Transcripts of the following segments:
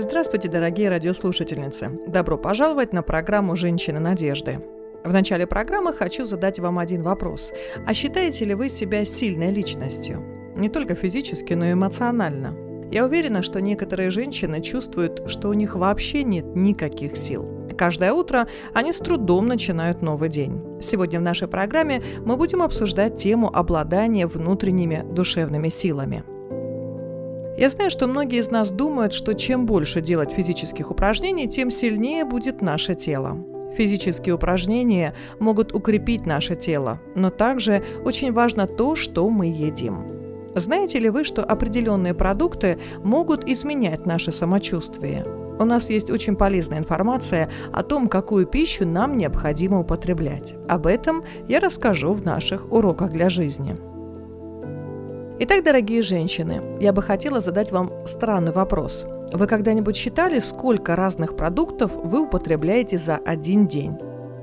Здравствуйте, дорогие радиослушательницы! Добро пожаловать на программу «Женщины надежды». В начале программы хочу задать вам один вопрос. А считаете ли вы себя сильной личностью? Не только физически, но и эмоционально. Я уверена, что некоторые женщины чувствуют, что у них вообще нет никаких сил. Каждое утро они с трудом начинают новый день. Сегодня в нашей программе мы будем обсуждать тему обладания внутренними душевными силами – я знаю, что многие из нас думают, что чем больше делать физических упражнений, тем сильнее будет наше тело. Физические упражнения могут укрепить наше тело, но также очень важно то, что мы едим. Знаете ли вы, что определенные продукты могут изменять наше самочувствие? У нас есть очень полезная информация о том, какую пищу нам необходимо употреблять. Об этом я расскажу в наших уроках для жизни. Итак, дорогие женщины, я бы хотела задать вам странный вопрос. Вы когда-нибудь считали, сколько разных продуктов вы употребляете за один день?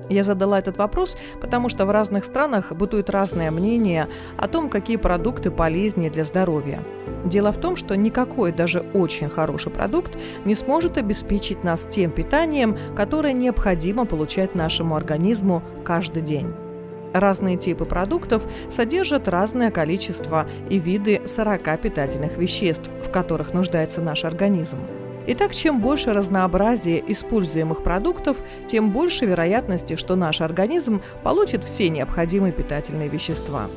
Я задала этот вопрос, потому что в разных странах бытует разное мнение о том, какие продукты полезнее для здоровья. Дело в том, что никакой даже очень хороший продукт не сможет обеспечить нас тем питанием, которое необходимо получать нашему организму каждый день. Разные типы продуктов содержат разное количество и виды 40 питательных веществ, в которых нуждается наш организм. Итак, чем больше разнообразия используемых продуктов, тем больше вероятности, что наш организм получит все необходимые питательные вещества.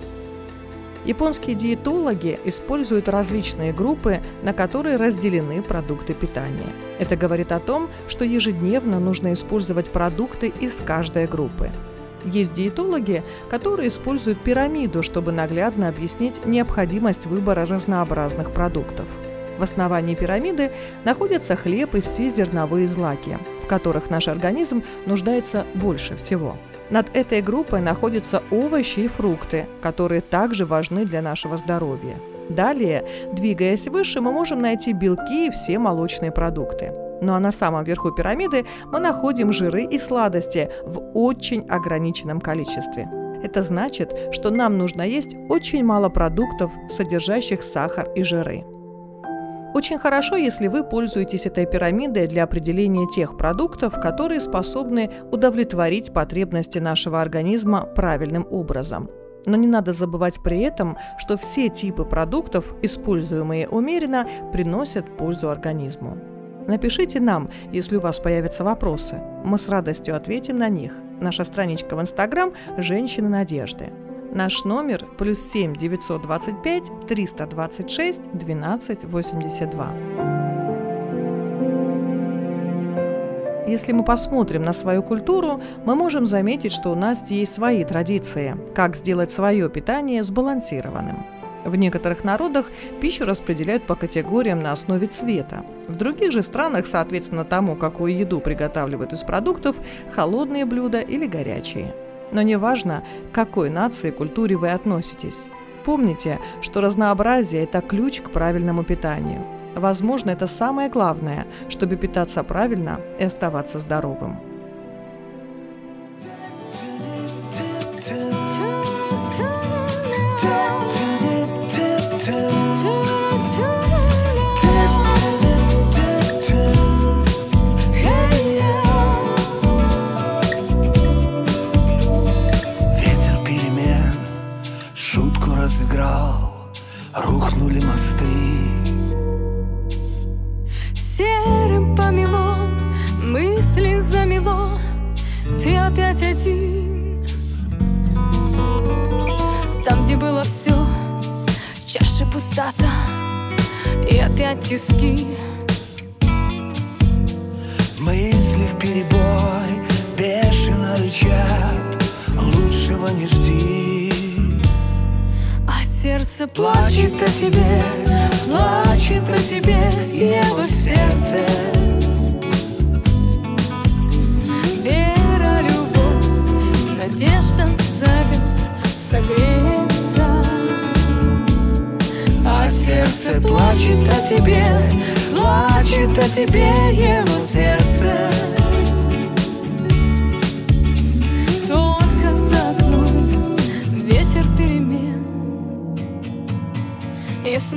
Японские диетологи используют различные группы, на которые разделены продукты питания. Это говорит о том, что ежедневно нужно использовать продукты из каждой группы. Есть диетологи, которые используют пирамиду, чтобы наглядно объяснить необходимость выбора разнообразных продуктов. В основании пирамиды находятся хлеб и все зерновые злаки, в которых наш организм нуждается больше всего. Над этой группой находятся овощи и фрукты, которые также важны для нашего здоровья. Далее, двигаясь выше, мы можем найти белки и все молочные продукты. Ну а на самом верху пирамиды мы находим жиры и сладости в очень ограниченном количестве. Это значит, что нам нужно есть очень мало продуктов, содержащих сахар и жиры. Очень хорошо, если вы пользуетесь этой пирамидой для определения тех продуктов, которые способны удовлетворить потребности нашего организма правильным образом. Но не надо забывать при этом, что все типы продуктов, используемые умеренно, приносят пользу организму. Напишите нам, если у вас появятся вопросы. Мы с радостью ответим на них. Наша страничка в Инстаграм «Женщины надежды». Наш номер плюс 7 925 326 12 82. Если мы посмотрим на свою культуру, мы можем заметить, что у нас есть свои традиции, как сделать свое питание сбалансированным. В некоторых народах пищу распределяют по категориям на основе цвета. В других же странах, соответственно тому, какую еду приготавливают из продуктов, холодные блюда или горячие. Но неважно, к какой нации и культуре вы относитесь. Помните, что разнообразие – это ключ к правильному питанию. Возможно, это самое главное, чтобы питаться правильно и оставаться здоровым. Рухнули мосты. Серым помело, мысли замело, ты опять один. Там, где было все, чаша пустота и опять тиски. Мысли в перебой бешено рычат, лучшего не жди. Сердце плачет о тебе, плачет о тебе его сердце. Вера, любовь, надежда зовет согреться. А сердце плачет о тебе, плачет о тебе его сердце.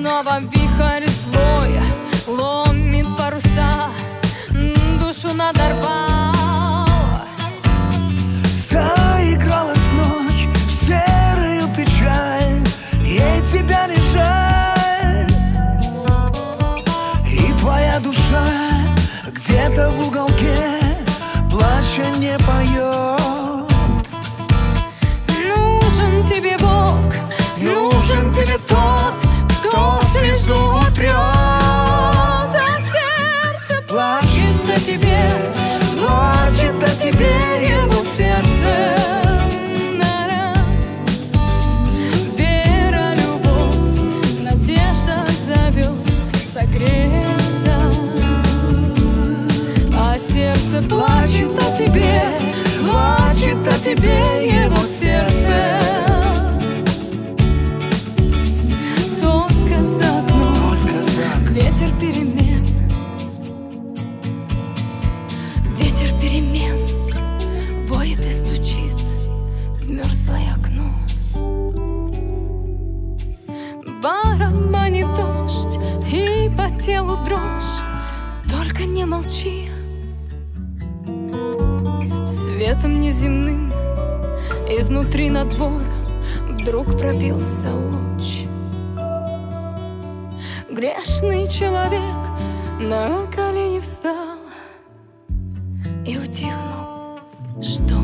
Снова вихрь злой ломит паруса, душу надорвал. Заигралась ночь в серую печаль Ей тебя не жаль И твоя душа где-то в уголке Плача не поет телу дрожь, только не молчи. Светом неземным изнутри на двор вдруг пробился луч. Грешный человек на колени встал и утихнул штор.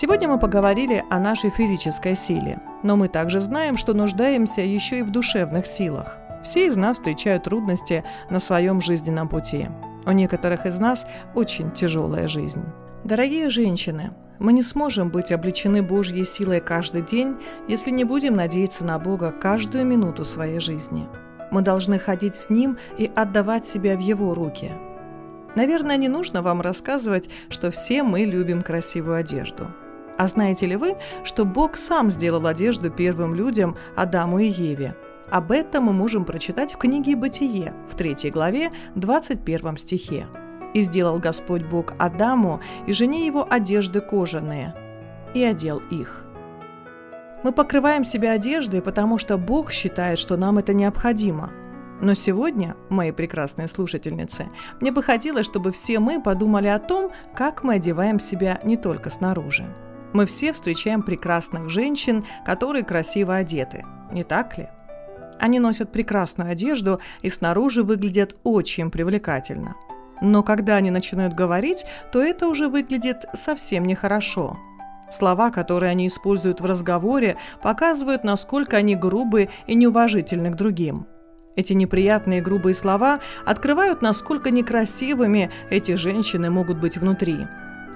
Сегодня мы поговорили о нашей физической силе, но мы также знаем, что нуждаемся еще и в душевных силах. Все из нас встречают трудности на своем жизненном пути. У некоторых из нас очень тяжелая жизнь. Дорогие женщины, мы не сможем быть облечены Божьей силой каждый день, если не будем надеяться на Бога каждую минуту своей жизни. Мы должны ходить с Ним и отдавать себя в Его руки. Наверное, не нужно вам рассказывать, что все мы любим красивую одежду. А знаете ли вы, что Бог сам сделал одежду первым людям Адаму и Еве? Об этом мы можем прочитать в книге «Бытие» в 3 главе 21 стихе. «И сделал Господь Бог Адаму и жене его одежды кожаные, и одел их». Мы покрываем себя одеждой, потому что Бог считает, что нам это необходимо. Но сегодня, мои прекрасные слушательницы, мне бы хотелось, чтобы все мы подумали о том, как мы одеваем себя не только снаружи. Мы все встречаем прекрасных женщин, которые красиво одеты, не так ли? Они носят прекрасную одежду и снаружи выглядят очень привлекательно. Но когда они начинают говорить, то это уже выглядит совсем нехорошо. Слова, которые они используют в разговоре, показывают, насколько они грубы и неуважительны к другим. Эти неприятные грубые слова открывают, насколько некрасивыми эти женщины могут быть внутри.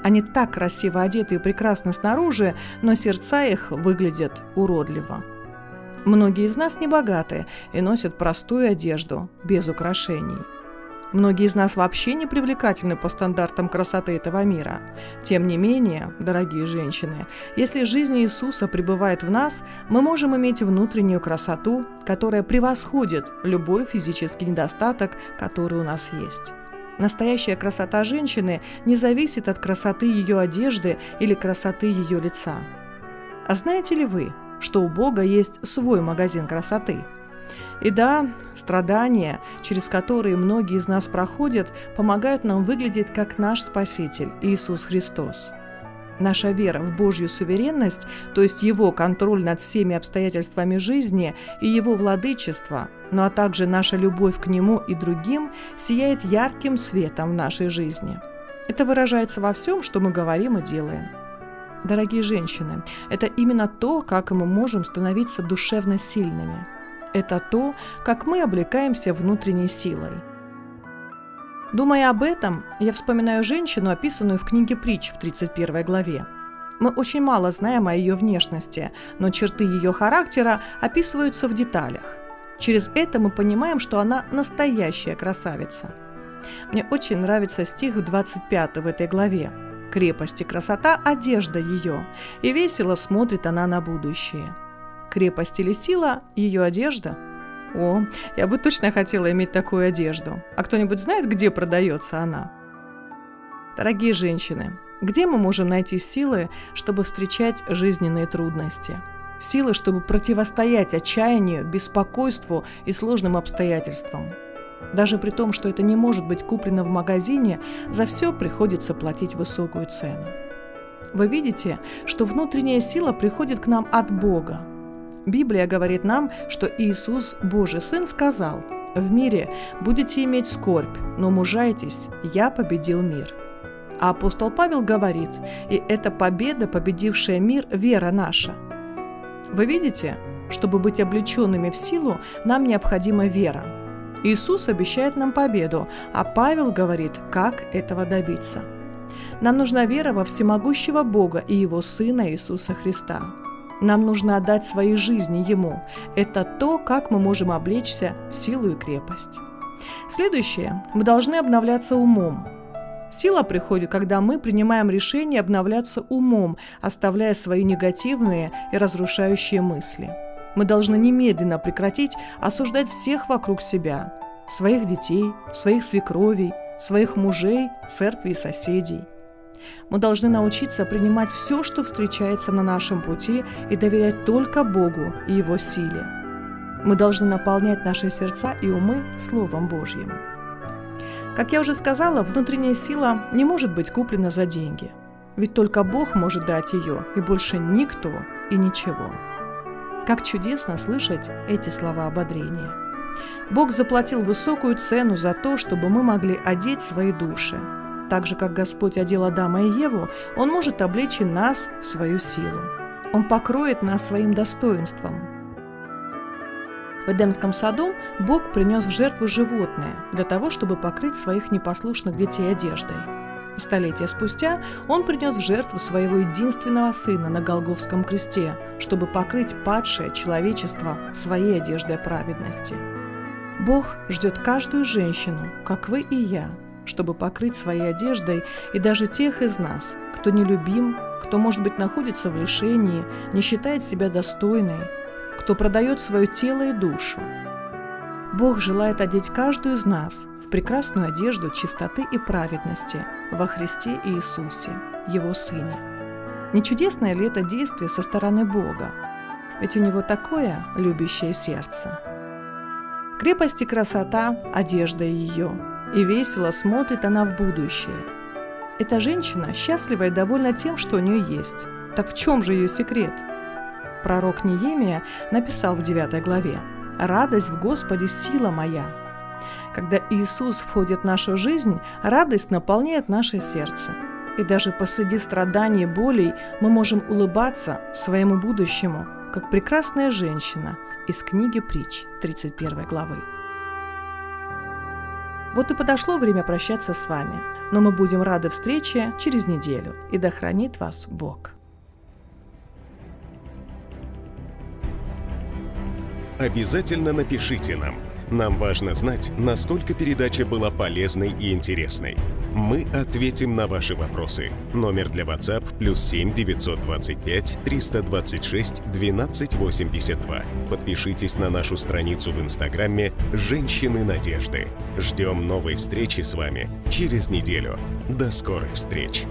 Они так красиво одеты и прекрасно снаружи, но сердца их выглядят уродливо. Многие из нас не богаты и носят простую одежду, без украшений. Многие из нас вообще не привлекательны по стандартам красоты этого мира. Тем не менее, дорогие женщины, если жизнь Иисуса пребывает в нас, мы можем иметь внутреннюю красоту, которая превосходит любой физический недостаток, который у нас есть. Настоящая красота женщины не зависит от красоты ее одежды или красоты ее лица. А знаете ли вы, что у Бога есть свой магазин красоты? И да, страдания, через которые многие из нас проходят, помогают нам выглядеть как наш Спаситель Иисус Христос. Наша вера в Божью суверенность, то есть Его контроль над всеми обстоятельствами жизни и Его владычество, ну а также наша любовь к Нему и другим, сияет ярким светом в нашей жизни. Это выражается во всем, что мы говорим и делаем. Дорогие женщины, это именно то, как мы можем становиться душевно сильными – Это то, как мы облекаемся внутренней силой. Думая об этом, я вспоминаю женщину, описанную в книге «Притч» в 31 главе. Мы очень мало знаем о ее внешности, но черты ее характера описываются в деталях. Через это мы понимаем, что она настоящая красавица. Мне очень нравится стих 25 в этой главе. «Крепость и красота – одежда ее, и весело смотрит она на будущее». Крепость или сила – ее одежда – о, я бы точно хотела иметь такую одежду. А кто-нибудь знает, где продается она? Дорогие женщины, где мы можем найти силы, чтобы встречать жизненные трудности? Силы, чтобы противостоять отчаянию, беспокойству и сложным обстоятельствам. Даже при том, что это не может быть куплено в магазине, за все приходится платить высокую цену. Вы видите, что внутренняя сила приходит к нам от Бога, Библия говорит нам, что Иисус, Божий Сын, сказал, «В мире будете иметь скорбь, но мужайтесь, я победил мир». А апостол Павел говорит, «И эта победа, победившая мир, вера наша». Вы видите, чтобы быть облеченными в силу, нам необходима вера. Иисус обещает нам победу, а Павел говорит, как этого добиться. Нам нужна вера во всемогущего Бога и Его Сына Иисуса Христа. Нам нужно отдать свои жизни Ему. Это то, как мы можем облечься в силу и крепость. Следующее. Мы должны обновляться умом. Сила приходит, когда мы принимаем решение обновляться умом, оставляя свои негативные и разрушающие мысли. Мы должны немедленно прекратить осуждать всех вокруг себя, своих детей, своих свекровей, своих мужей, церкви и соседей. Мы должны научиться принимать все, что встречается на нашем пути, и доверять только Богу и Его силе. Мы должны наполнять наши сердца и умы Словом Божьим. Как я уже сказала, внутренняя сила не может быть куплена за деньги. Ведь только Бог может дать ее, и больше никто и ничего. Как чудесно слышать эти слова ободрения. Бог заплатил высокую цену за то, чтобы мы могли одеть свои души – так же, как Господь одел Адама и Еву, Он может облечь и нас в свою силу. Он покроет нас своим достоинством. В Эдемском саду Бог принес в жертву животное для того, чтобы покрыть своих непослушных детей одеждой. Столетия спустя он принес в жертву своего единственного сына на Голговском кресте, чтобы покрыть падшее человечество своей одеждой праведности. Бог ждет каждую женщину, как вы и я, чтобы покрыть своей одеждой и даже тех из нас, кто не любим, кто, может быть, находится в лишении, не считает себя достойной, кто продает свое тело и душу. Бог желает одеть каждую из нас в прекрасную одежду чистоты и праведности во Христе Иисусе, Его Сыне. Не чудесное ли это действие со стороны Бога? Ведь у Него такое любящее сердце. Крепость и красота – одежда ее – и весело смотрит она в будущее. Эта женщина счастлива и довольна тем, что у нее есть. Так в чем же ее секрет? Пророк Неемия написал в 9 главе «Радость в Господе – сила моя». Когда Иисус входит в нашу жизнь, радость наполняет наше сердце. И даже посреди страданий и болей мы можем улыбаться своему будущему, как прекрасная женщина из книги притч 31 главы. Вот и подошло время прощаться с вами. Но мы будем рады встрече через неделю. И да хранит вас Бог. Обязательно напишите нам – нам важно знать, насколько передача была полезной и интересной. Мы ответим на ваши вопросы. Номер для WhatsApp плюс 7 925 326 1282. Подпишитесь на нашу страницу в Инстаграме «Женщины надежды». Ждем новой встречи с вами через неделю. До скорых встреч!